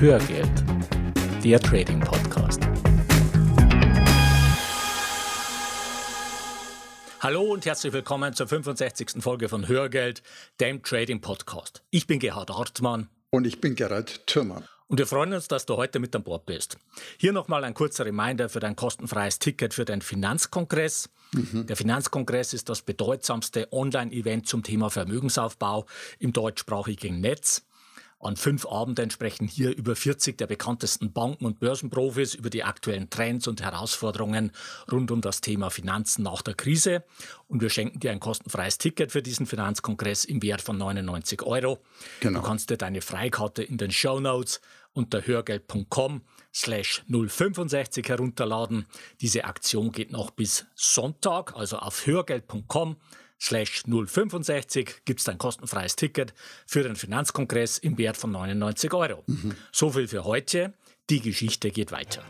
Hörgeld, der Trading Podcast. Hallo und herzlich willkommen zur 65. Folge von Hörgeld, dem Trading Podcast. Ich bin Gerhard Hartmann. Und ich bin Gerhard Thürmann. Und wir freuen uns, dass du heute mit an Bord bist. Hier nochmal ein kurzer Reminder für dein kostenfreies Ticket für den Finanzkongress. Mhm. Der Finanzkongress ist das bedeutsamste Online-Event zum Thema Vermögensaufbau im deutschsprachigen Netz. An fünf Abenden sprechen hier über 40 der bekanntesten Banken- und Börsenprofis über die aktuellen Trends und Herausforderungen rund um das Thema Finanzen nach der Krise. Und wir schenken dir ein kostenfreies Ticket für diesen Finanzkongress im Wert von 99 Euro. Genau. Du kannst dir deine Freikarte in den Show Notes unter hörgeld.com slash 065 herunterladen. Diese Aktion geht noch bis Sonntag, also auf hörgeld.com slash 065 gibt es ein kostenfreies Ticket für den Finanzkongress im Wert von 99 Euro. Mhm. So viel für heute. Die Geschichte geht weiter.